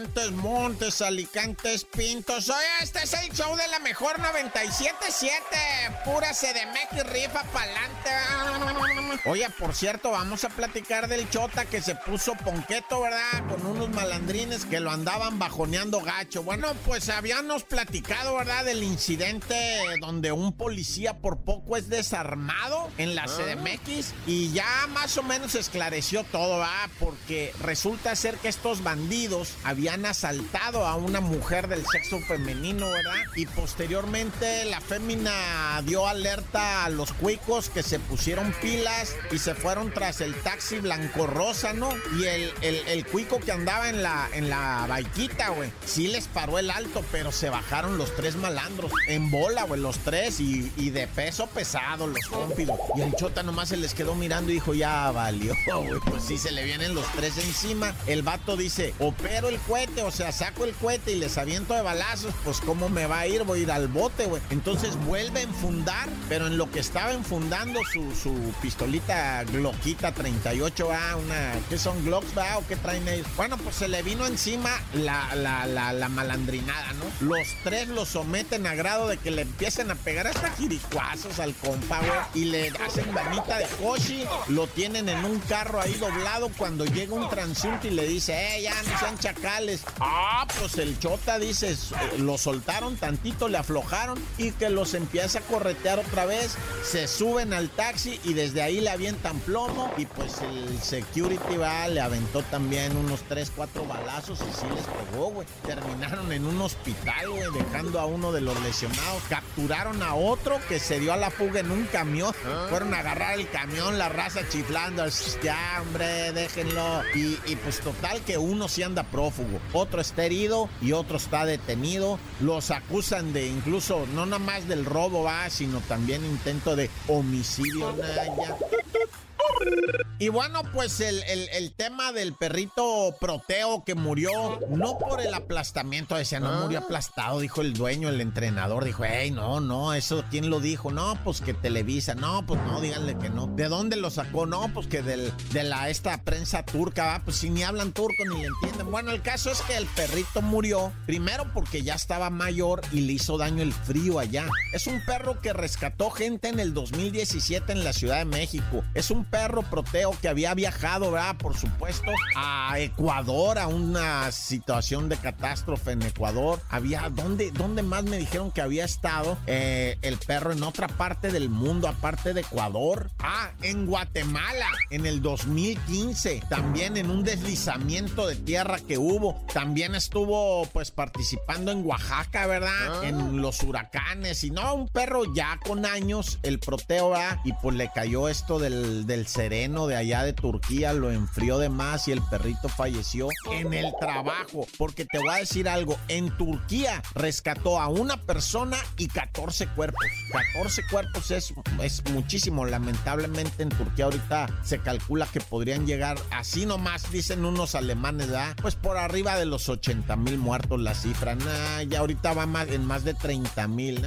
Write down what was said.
Montes, Montes, Alicantes, Pintos. Oye, este es el show de la mejor 97.7. Pura CDMX, rifa pa'lante. Oye, por cierto, vamos a platicar del Chota que se puso ponqueto, ¿verdad? Con unos malandrines que lo andaban bajoneando gacho. Bueno, pues habíamos platicado, ¿verdad? Del incidente donde un policía por poco es desarmado en la CDMX y ya más o menos esclareció todo, ¿verdad? Porque resulta ser que estos bandidos habían asaltado a una mujer del sexo femenino, ¿verdad? Y posteriormente la fémina dio alerta a los cuicos que se pusieron pilas y se fueron tras el taxi blanco rosa, ¿no? Y el, cuico que andaba en la, en la baiquita, güey, sí les paró el alto, pero se bajaron los tres malandros en bola, güey, los tres y, y de peso pesado, los cómpidos. Y el chota nomás se les quedó mirando y dijo, ya valió, güey, pues sí se le vienen los tres encima. El vato dice, opero el cohete, o sea, saco el cohete y les aviento de balazos, pues cómo me va a ir, voy a ir al bote, güey. Entonces vuelve a enfundar, pero en lo que estaba enfundando su, su pistolita Glockita 38A, una, ¿qué son Glocks, va? ¿O qué traen ellos? Bueno, pues se le vino encima la, la, la, la malandrinada, ¿no? Los tres lo someten a grado de que le empiecen a pegar hasta jiricuazos al compa, güey, y le hacen manita de coche, lo tienen en un carro ahí doblado cuando llega un transunte y le dice, eh, ya no sean chacales. Ah, pues el chota dice, lo soltaron tantito, le aflojaron y que los empieza a corretear otra vez. Se suben al taxi y desde ahí le avientan plomo y pues el security va, le aventó también unos 3, 4 balazos y sí les pegó, güey. Terminaron en un hospital, güey, dejando a uno de los lesionados. Capturaron a otro que se dio a la fuga en un camión. Fueron a agarrar el camión, la raza chiflando. Ya, hombre, déjenlo. Y, y pues total que uno sí anda prófugo, otro está herido y otro está detenido. Los acusan de incluso, no nada más del robo, va, sino también intento de homicidio. Y bueno, pues el, el, el, tema del perrito proteo que murió, no por el aplastamiento, decía, no murió aplastado, dijo el dueño, el entrenador, dijo, hey, no, no, eso, ¿quién lo dijo? No, pues que Televisa, no, pues no, díganle que no. ¿De dónde lo sacó? No, pues que del, de la, esta prensa turca, va, pues si ni hablan turco ni le entienden. Bueno, el caso es que el perrito murió, primero porque ya estaba mayor y le hizo daño el frío allá. Es un perro que rescató gente en el 2017 en la Ciudad de México. Es un perro proteo que había viajado, ¿verdad? Por supuesto, a Ecuador, a una situación de catástrofe en Ecuador. Había, ¿dónde, dónde más me dijeron que había estado eh, el perro en otra parte del mundo, aparte de Ecuador? Ah, en Guatemala, en el 2015, también en un deslizamiento de tierra que hubo. También estuvo, pues, participando en Oaxaca, ¿verdad? En los huracanes. Y no, un perro ya con años, el proteo, ¿verdad? Y pues le cayó esto del, del sereno de allá de Turquía, lo enfrió de más y el perrito falleció en el trabajo. Porque te voy a decir algo, en Turquía rescató a una persona y 14 cuerpos. 14 cuerpos es, es muchísimo. Lamentablemente en Turquía ahorita se calcula que podrían llegar, así nomás dicen unos alemanes, ¿verdad? Pues por arriba de los 80 mil muertos la cifra. Nah, ya ahorita va más, en más de 30 mil.